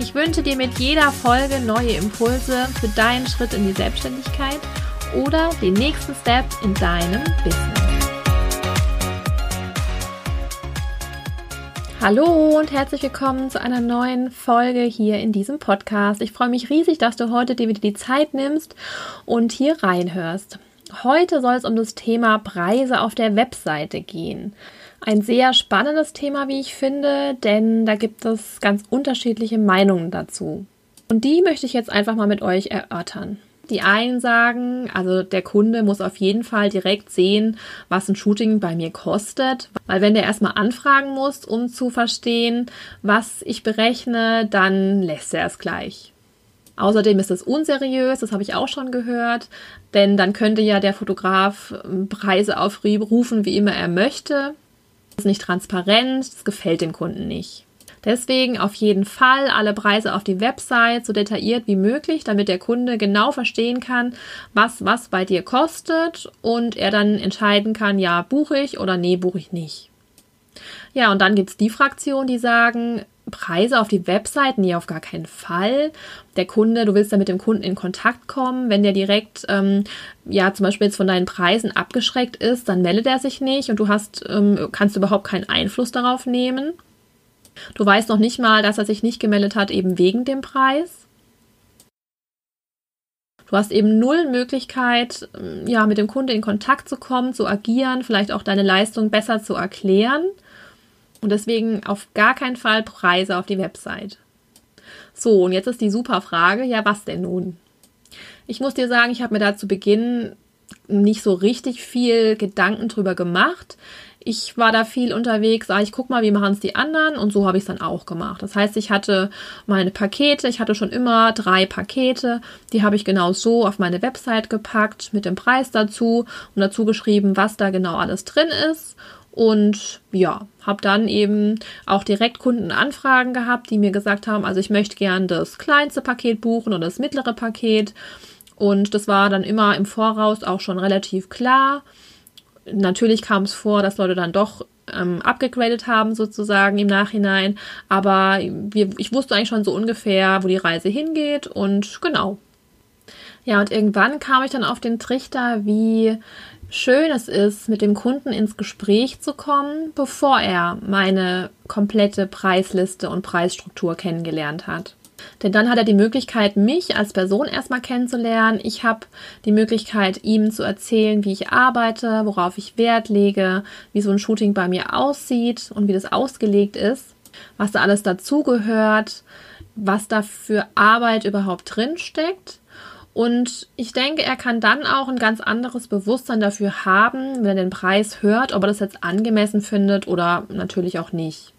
Ich wünsche dir mit jeder Folge neue Impulse für deinen Schritt in die Selbstständigkeit oder den nächsten Step in deinem Business. Hallo und herzlich willkommen zu einer neuen Folge hier in diesem Podcast. Ich freue mich riesig, dass du heute dir wieder die Zeit nimmst und hier reinhörst. Heute soll es um das Thema Preise auf der Webseite gehen. Ein sehr spannendes Thema, wie ich finde, denn da gibt es ganz unterschiedliche Meinungen dazu. Und die möchte ich jetzt einfach mal mit euch erörtern. Die einen sagen, also der Kunde muss auf jeden Fall direkt sehen, was ein Shooting bei mir kostet, weil wenn der erstmal anfragen muss, um zu verstehen, was ich berechne, dann lässt er es gleich. Außerdem ist es unseriös, das habe ich auch schon gehört, denn dann könnte ja der Fotograf Preise aufrufen, wie immer er möchte. Ist nicht transparent, das gefällt dem Kunden nicht. Deswegen auf jeden Fall alle Preise auf die Website so detailliert wie möglich, damit der Kunde genau verstehen kann, was was bei dir kostet und er dann entscheiden kann, ja, buche ich oder nee, buche ich nicht. Ja, und dann gibt es die Fraktion, die sagen, Preise auf die Website? Nee, auf gar keinen Fall. Der Kunde, du willst ja mit dem Kunden in Kontakt kommen. Wenn der direkt, ähm, ja, zum Beispiel jetzt von deinen Preisen abgeschreckt ist, dann meldet er sich nicht und du hast, ähm, kannst überhaupt keinen Einfluss darauf nehmen. Du weißt noch nicht mal, dass er sich nicht gemeldet hat, eben wegen dem Preis. Du hast eben null Möglichkeit, ähm, ja, mit dem Kunde in Kontakt zu kommen, zu agieren, vielleicht auch deine Leistung besser zu erklären. Und deswegen auf gar keinen Fall Preise auf die Website. So, und jetzt ist die super Frage, ja, was denn nun? Ich muss dir sagen, ich habe mir da zu Beginn nicht so richtig viel Gedanken drüber gemacht ich war da viel unterwegs, sah ich guck mal, wie machen es die anderen und so habe ich es dann auch gemacht. Das heißt, ich hatte meine Pakete, ich hatte schon immer drei Pakete, die habe ich genau so auf meine Website gepackt mit dem Preis dazu und dazu geschrieben, was da genau alles drin ist und ja, habe dann eben auch direkt Kundenanfragen gehabt, die mir gesagt haben, also ich möchte gern das kleinste Paket buchen oder das mittlere Paket und das war dann immer im Voraus auch schon relativ klar Natürlich kam es vor, dass Leute dann doch ähm, abgegradet haben, sozusagen im Nachhinein. Aber wir, ich wusste eigentlich schon so ungefähr, wo die Reise hingeht und genau. Ja, und irgendwann kam ich dann auf den Trichter, wie schön es ist, mit dem Kunden ins Gespräch zu kommen, bevor er meine komplette Preisliste und Preisstruktur kennengelernt hat. Denn dann hat er die Möglichkeit, mich als Person erstmal kennenzulernen. Ich habe die Möglichkeit, ihm zu erzählen, wie ich arbeite, worauf ich Wert lege, wie so ein Shooting bei mir aussieht und wie das ausgelegt ist, was da alles dazugehört, was da für Arbeit überhaupt drin steckt. Und ich denke, er kann dann auch ein ganz anderes Bewusstsein dafür haben, wenn er den Preis hört, ob er das jetzt angemessen findet oder natürlich auch nicht.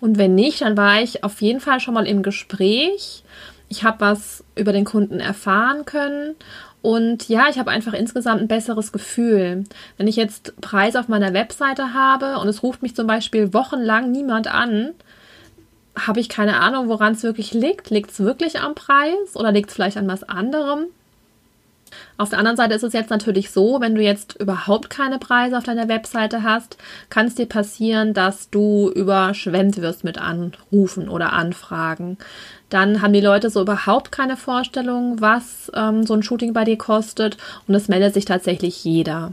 Und wenn nicht, dann war ich auf jeden Fall schon mal im Gespräch. Ich habe was über den Kunden erfahren können und ja, ich habe einfach insgesamt ein besseres Gefühl. Wenn ich jetzt Preise auf meiner Webseite habe und es ruft mich zum Beispiel wochenlang niemand an, habe ich keine Ahnung, woran es wirklich liegt. Liegt es wirklich am Preis oder liegt es vielleicht an was anderem? Auf der anderen Seite ist es jetzt natürlich so, wenn du jetzt überhaupt keine Preise auf deiner Webseite hast, kann es dir passieren, dass du überschwemmt wirst mit Anrufen oder Anfragen. Dann haben die Leute so überhaupt keine Vorstellung, was ähm, so ein Shooting bei dir kostet und es meldet sich tatsächlich jeder.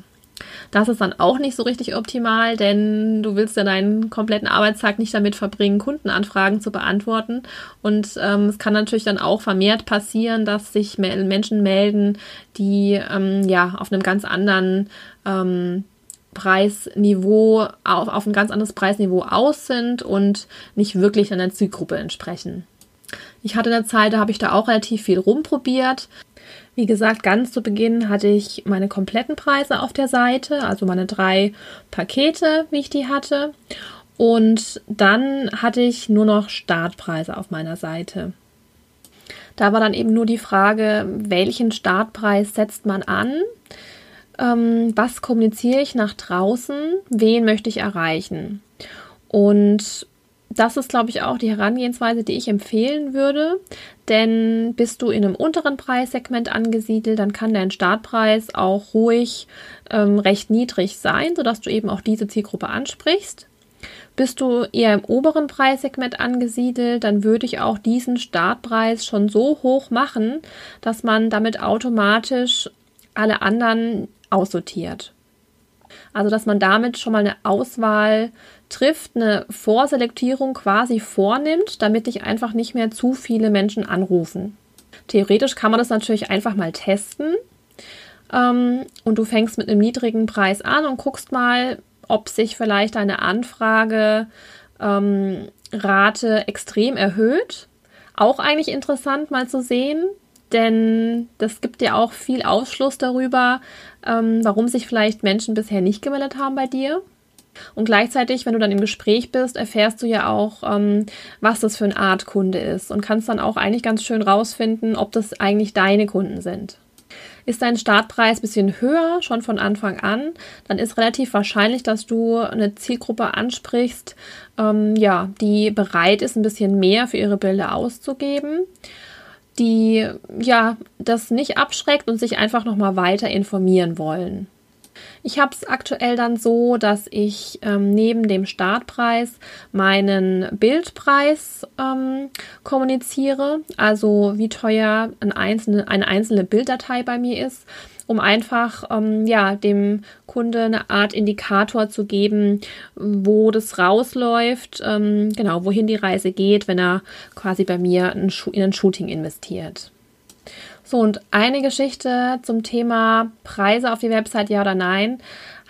Das ist dann auch nicht so richtig optimal, denn du willst ja deinen kompletten Arbeitstag nicht damit verbringen, Kundenanfragen zu beantworten. Und ähm, es kann natürlich dann auch vermehrt passieren, dass sich Menschen melden, die ähm, ja auf einem ganz anderen ähm, Preisniveau, auf, auf ein ganz anderes Preisniveau aus sind und nicht wirklich einer Zielgruppe entsprechen. Ich hatte eine Zeit, da habe ich da auch relativ viel rumprobiert. Wie gesagt, ganz zu Beginn hatte ich meine kompletten Preise auf der Seite, also meine drei Pakete, wie ich die hatte. Und dann hatte ich nur noch Startpreise auf meiner Seite. Da war dann eben nur die Frage, welchen Startpreis setzt man an? Ähm, was kommuniziere ich nach draußen? Wen möchte ich erreichen? Und das ist, glaube ich, auch die Herangehensweise, die ich empfehlen würde. Denn bist du in einem unteren Preissegment angesiedelt, dann kann dein Startpreis auch ruhig ähm, recht niedrig sein, sodass du eben auch diese Zielgruppe ansprichst. Bist du eher im oberen Preissegment angesiedelt, dann würde ich auch diesen Startpreis schon so hoch machen, dass man damit automatisch alle anderen aussortiert. Also, dass man damit schon mal eine Auswahl trifft, eine Vorselektierung quasi vornimmt, damit dich einfach nicht mehr zu viele Menschen anrufen. Theoretisch kann man das natürlich einfach mal testen. Ähm, und du fängst mit einem niedrigen Preis an und guckst mal, ob sich vielleicht deine Anfragerate ähm, extrem erhöht. Auch eigentlich interessant mal zu sehen, denn das gibt dir auch viel Ausschluss darüber, ähm, warum sich vielleicht Menschen bisher nicht gemeldet haben bei dir. Und gleichzeitig, wenn du dann im Gespräch bist, erfährst du ja auch, ähm, was das für eine Art Kunde ist und kannst dann auch eigentlich ganz schön rausfinden, ob das eigentlich deine Kunden sind. Ist dein Startpreis ein bisschen höher, schon von Anfang an, dann ist relativ wahrscheinlich, dass du eine Zielgruppe ansprichst, ähm, ja, die bereit ist, ein bisschen mehr für ihre Bilder auszugeben die ja das nicht abschreckt und sich einfach noch mal weiter informieren wollen. Ich habe es aktuell dann so, dass ich ähm, neben dem Startpreis meinen Bildpreis ähm, kommuniziere, also wie teuer ein einzelne, eine einzelne Bilddatei bei mir ist, um einfach ähm, ja, dem Kunde eine Art Indikator zu geben, wo das rausläuft, ähm, genau, wohin die Reise geht, wenn er quasi bei mir in ein Shooting investiert. So, und eine Geschichte zum Thema Preise auf die Website, ja oder nein,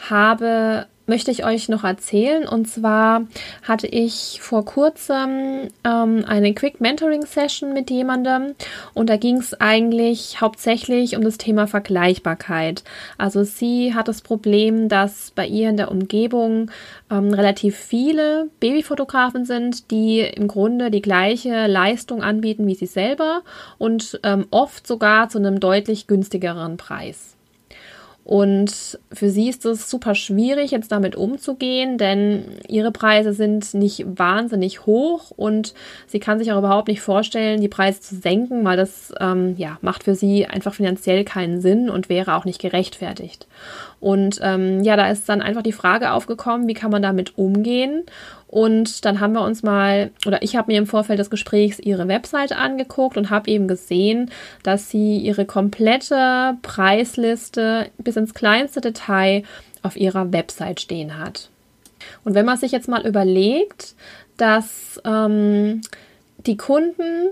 habe möchte ich euch noch erzählen. Und zwar hatte ich vor kurzem ähm, eine Quick Mentoring Session mit jemandem und da ging es eigentlich hauptsächlich um das Thema Vergleichbarkeit. Also sie hat das Problem, dass bei ihr in der Umgebung ähm, relativ viele Babyfotografen sind, die im Grunde die gleiche Leistung anbieten wie sie selber und ähm, oft sogar zu einem deutlich günstigeren Preis. Und für sie ist es super schwierig, jetzt damit umzugehen, denn ihre Preise sind nicht wahnsinnig hoch und sie kann sich auch überhaupt nicht vorstellen, die Preise zu senken, weil das ähm, ja, macht für sie einfach finanziell keinen Sinn und wäre auch nicht gerechtfertigt. Und ähm, ja, da ist dann einfach die Frage aufgekommen, wie kann man damit umgehen? Und dann haben wir uns mal, oder ich habe mir im Vorfeld des Gesprächs ihre Webseite angeguckt und habe eben gesehen, dass sie ihre komplette Preisliste bis ins kleinste Detail auf ihrer Website stehen hat. Und wenn man sich jetzt mal überlegt, dass ähm, die Kunden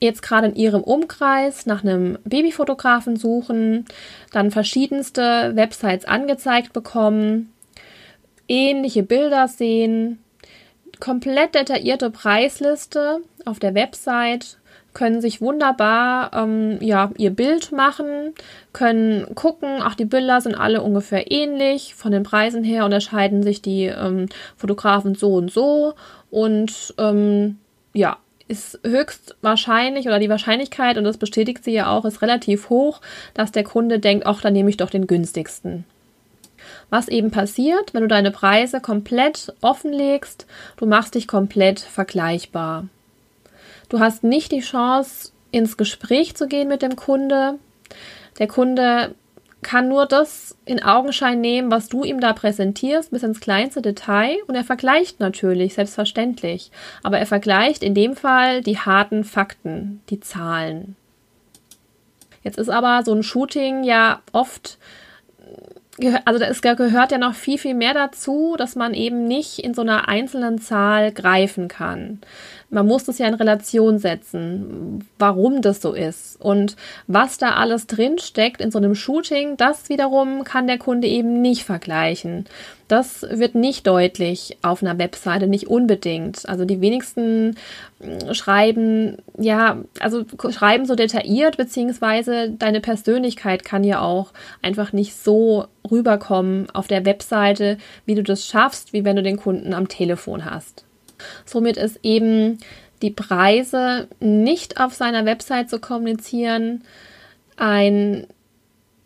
jetzt gerade in ihrem Umkreis nach einem Babyfotografen suchen, dann verschiedenste Websites angezeigt bekommen, ähnliche Bilder sehen, komplett detaillierte Preisliste auf der Website, können sich wunderbar ähm, ja, ihr Bild machen, können gucken, ach, die Bilder sind alle ungefähr ähnlich, von den Preisen her unterscheiden sich die ähm, Fotografen so und so und ähm, ja, ist höchst wahrscheinlich oder die Wahrscheinlichkeit, und das bestätigt sie ja auch, ist relativ hoch, dass der Kunde denkt, ach, dann nehme ich doch den günstigsten. Was eben passiert, wenn du deine Preise komplett offenlegst, du machst dich komplett vergleichbar. Du hast nicht die Chance, ins Gespräch zu gehen mit dem Kunde. Der Kunde kann nur das in Augenschein nehmen, was du ihm da präsentierst, bis ins kleinste Detail. Und er vergleicht natürlich, selbstverständlich. Aber er vergleicht in dem Fall die harten Fakten, die Zahlen. Jetzt ist aber so ein Shooting ja oft also es gehört ja noch viel, viel mehr dazu, dass man eben nicht in so einer einzelnen Zahl greifen kann. Man muss das ja in Relation setzen, warum das so ist und was da alles drin steckt in so einem Shooting, das wiederum kann der Kunde eben nicht vergleichen. Das wird nicht deutlich auf einer Webseite, nicht unbedingt. Also die wenigsten hm, schreiben, ja, also schreiben so detailliert, beziehungsweise deine Persönlichkeit kann ja auch einfach nicht so rüberkommen auf der Webseite, wie du das schaffst, wie wenn du den Kunden am Telefon hast. Somit ist eben die Preise nicht auf seiner Website zu kommunizieren, ein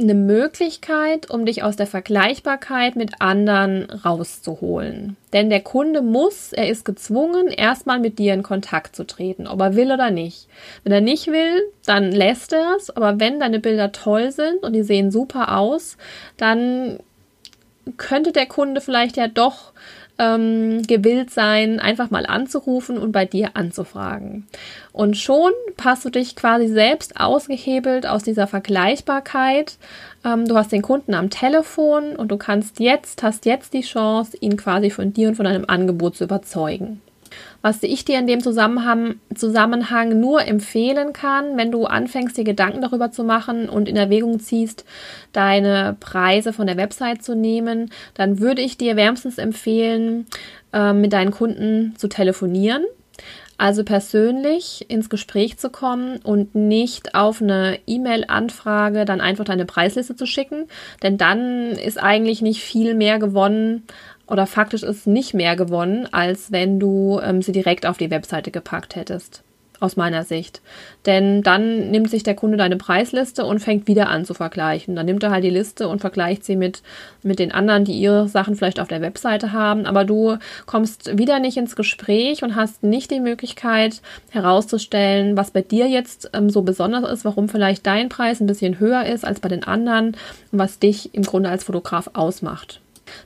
eine Möglichkeit, um dich aus der Vergleichbarkeit mit anderen rauszuholen. Denn der Kunde muss, er ist gezwungen, erstmal mit dir in Kontakt zu treten, ob er will oder nicht. Wenn er nicht will, dann lässt er es, aber wenn deine Bilder toll sind und die sehen super aus, dann könnte der Kunde vielleicht ja doch ähm, gewillt sein, einfach mal anzurufen und bei dir anzufragen. Und schon passt du dich quasi selbst ausgehebelt aus dieser Vergleichbarkeit. Ähm, du hast den Kunden am Telefon und du kannst jetzt, hast jetzt die Chance, ihn quasi von dir und von deinem Angebot zu überzeugen. Was ich dir in dem Zusammenhang, nur empfehlen kann, wenn du anfängst, dir Gedanken darüber zu machen und in Erwägung ziehst, deine Preise von der Website zu nehmen, dann würde ich dir wärmstens empfehlen, äh, mit deinen Kunden zu telefonieren. Also persönlich ins Gespräch zu kommen und nicht auf eine E-Mail-Anfrage dann einfach deine Preisliste zu schicken, denn dann ist eigentlich nicht viel mehr gewonnen, oder faktisch ist nicht mehr gewonnen, als wenn du ähm, sie direkt auf die Webseite gepackt hättest. Aus meiner Sicht. Denn dann nimmt sich der Kunde deine Preisliste und fängt wieder an zu vergleichen. Dann nimmt er halt die Liste und vergleicht sie mit, mit den anderen, die ihre Sachen vielleicht auf der Webseite haben. Aber du kommst wieder nicht ins Gespräch und hast nicht die Möglichkeit herauszustellen, was bei dir jetzt ähm, so besonders ist, warum vielleicht dein Preis ein bisschen höher ist als bei den anderen und was dich im Grunde als Fotograf ausmacht.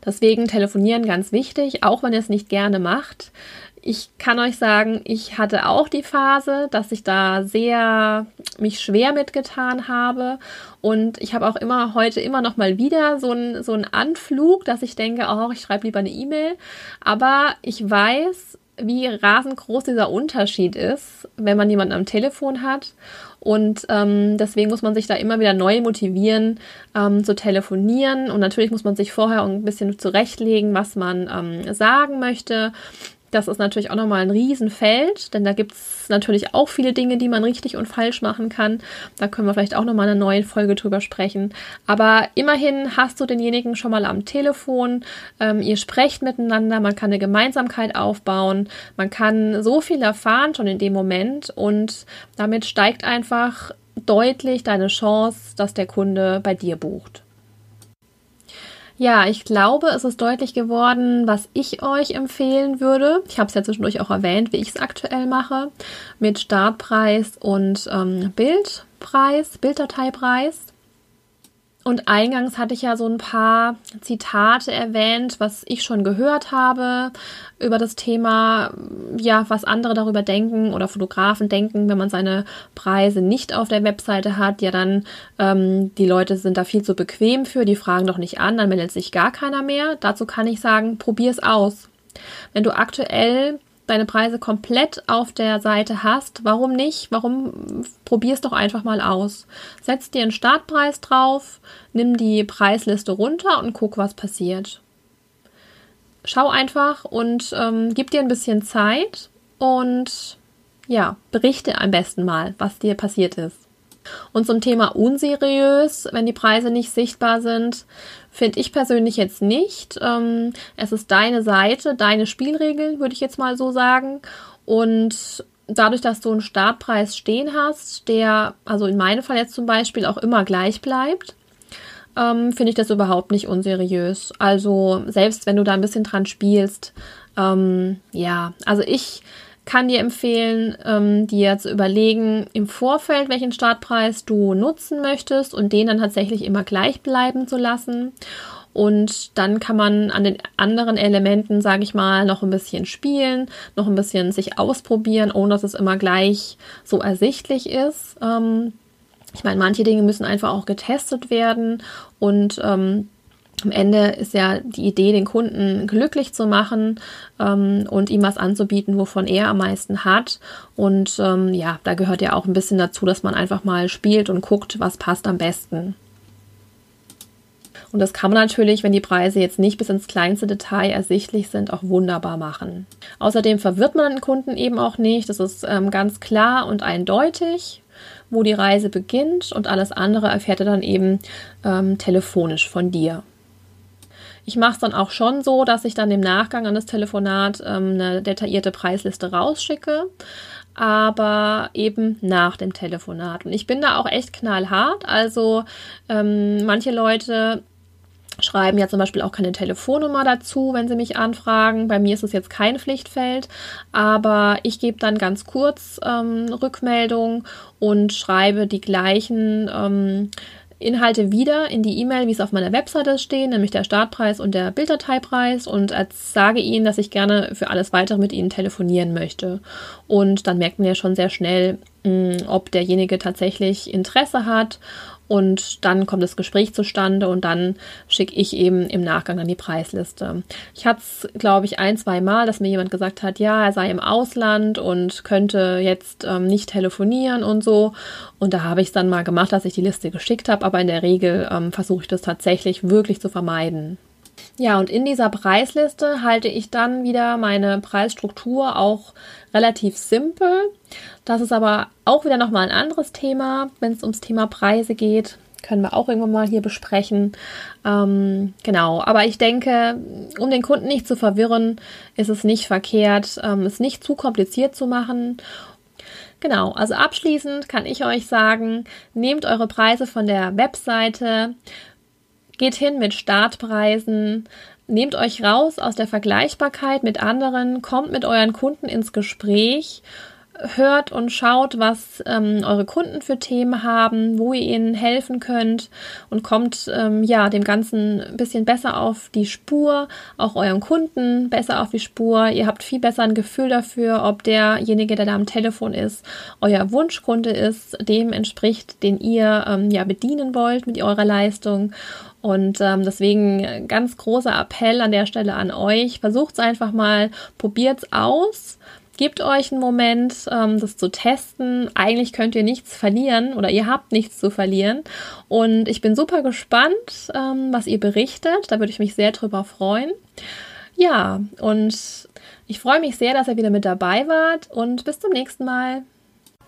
Deswegen telefonieren ganz wichtig, auch wenn ihr es nicht gerne macht. Ich kann euch sagen, ich hatte auch die Phase, dass ich da sehr mich schwer mitgetan habe und ich habe auch immer heute immer noch mal wieder so einen so Anflug, dass ich denke, oh, ich schreibe lieber eine E-Mail, aber ich weiß, wie rasend groß dieser Unterschied ist, wenn man jemanden am Telefon hat und ähm, deswegen muss man sich da immer wieder neu motivieren, ähm, zu telefonieren. Und natürlich muss man sich vorher ein bisschen zurechtlegen, was man ähm, sagen möchte. Das ist natürlich auch nochmal ein Riesenfeld, denn da gibt es natürlich auch viele Dinge, die man richtig und falsch machen kann. Da können wir vielleicht auch nochmal eine neue Folge drüber sprechen. Aber immerhin hast du denjenigen schon mal am Telefon. Ähm, ihr sprecht miteinander, man kann eine Gemeinsamkeit aufbauen, man kann so viel erfahren schon in dem Moment und damit steigt einfach deutlich deine Chance, dass der Kunde bei dir bucht. Ja, ich glaube, es ist deutlich geworden, was ich euch empfehlen würde. Ich habe es ja zwischendurch auch erwähnt, wie ich es aktuell mache, mit Startpreis und ähm, Bildpreis, Bilddateipreis. Und eingangs hatte ich ja so ein paar Zitate erwähnt, was ich schon gehört habe über das Thema, ja, was andere darüber denken oder Fotografen denken, wenn man seine Preise nicht auf der Webseite hat. Ja, dann ähm, die Leute sind da viel zu bequem für, die fragen doch nicht an, dann meldet sich gar keiner mehr. Dazu kann ich sagen, probier es aus. Wenn du aktuell deine Preise komplett auf der Seite hast, warum nicht? Warum probier's doch einfach mal aus? Setz dir einen Startpreis drauf, nimm die Preisliste runter und guck, was passiert. Schau einfach und ähm, gib dir ein bisschen Zeit und ja, berichte am besten mal, was dir passiert ist. Und zum Thema unseriös, wenn die Preise nicht sichtbar sind, finde ich persönlich jetzt nicht. Ähm, es ist deine Seite, deine Spielregeln, würde ich jetzt mal so sagen. Und dadurch, dass du einen Startpreis stehen hast, der, also in meinem Fall jetzt zum Beispiel, auch immer gleich bleibt, ähm, finde ich das überhaupt nicht unseriös. Also selbst wenn du da ein bisschen dran spielst, ähm, ja, also ich kann dir empfehlen, ähm, dir zu überlegen im Vorfeld, welchen Startpreis du nutzen möchtest und den dann tatsächlich immer gleich bleiben zu lassen. Und dann kann man an den anderen Elementen, sage ich mal, noch ein bisschen spielen, noch ein bisschen sich ausprobieren, ohne dass es immer gleich so ersichtlich ist. Ähm, ich meine, manche Dinge müssen einfach auch getestet werden und ähm, am Ende ist ja die Idee, den Kunden glücklich zu machen ähm, und ihm was anzubieten, wovon er am meisten hat. Und ähm, ja, da gehört ja auch ein bisschen dazu, dass man einfach mal spielt und guckt, was passt am besten. Und das kann man natürlich, wenn die Preise jetzt nicht bis ins kleinste Detail ersichtlich sind, auch wunderbar machen. Außerdem verwirrt man den Kunden eben auch nicht. Das ist ähm, ganz klar und eindeutig, wo die Reise beginnt und alles andere erfährt er dann eben ähm, telefonisch von dir. Ich mache es dann auch schon so, dass ich dann im Nachgang an das Telefonat ähm, eine detaillierte Preisliste rausschicke aber eben nach dem Telefonat. Und ich bin da auch echt knallhart. Also ähm, manche Leute schreiben ja zum Beispiel auch keine Telefonnummer dazu, wenn sie mich anfragen. Bei mir ist es jetzt kein Pflichtfeld, aber ich gebe dann ganz kurz ähm, Rückmeldung und schreibe die gleichen ähm, Inhalte wieder in die E-Mail, wie es auf meiner Webseite stehen, nämlich der Startpreis und der Bilddateipreis und sage ihnen, dass ich gerne für alles weitere mit ihnen telefonieren möchte. Und dann merkt man ja schon sehr schnell, mm, ob derjenige tatsächlich Interesse hat und dann kommt das Gespräch zustande und dann schicke ich eben im Nachgang dann die Preisliste. Ich hatte es, glaube ich, ein, zwei Mal, dass mir jemand gesagt hat, ja, er sei im Ausland und könnte jetzt ähm, nicht telefonieren und so. Und da habe ich es dann mal gemacht, dass ich die Liste geschickt habe, aber in der Regel ähm, versuche ich das tatsächlich wirklich zu vermeiden. Ja, und in dieser Preisliste halte ich dann wieder meine Preisstruktur auch relativ simpel. Das ist aber auch wieder nochmal ein anderes Thema, wenn es ums Thema Preise geht. Können wir auch irgendwann mal hier besprechen. Ähm, genau, aber ich denke, um den Kunden nicht zu verwirren, ist es nicht verkehrt, ähm, es nicht zu kompliziert zu machen. Genau, also abschließend kann ich euch sagen, nehmt eure Preise von der Webseite, geht hin mit Startpreisen, nehmt euch raus aus der Vergleichbarkeit mit anderen, kommt mit euren Kunden ins Gespräch hört und schaut, was ähm, eure Kunden für Themen haben, wo ihr ihnen helfen könnt und kommt ähm, ja dem Ganzen ein bisschen besser auf die Spur, auch eurem Kunden besser auf die Spur. Ihr habt viel besser ein Gefühl dafür, ob derjenige, der da am Telefon ist, euer Wunschkunde ist, dem entspricht, den ihr ähm, ja bedienen wollt mit eurer Leistung. Und ähm, deswegen ganz großer Appell an der Stelle an euch. Versucht es einfach mal, probiert es aus Gebt euch einen Moment, ähm, das zu testen. Eigentlich könnt ihr nichts verlieren oder ihr habt nichts zu verlieren. Und ich bin super gespannt, ähm, was ihr berichtet. Da würde ich mich sehr drüber freuen. Ja, und ich freue mich sehr, dass ihr wieder mit dabei wart und bis zum nächsten Mal.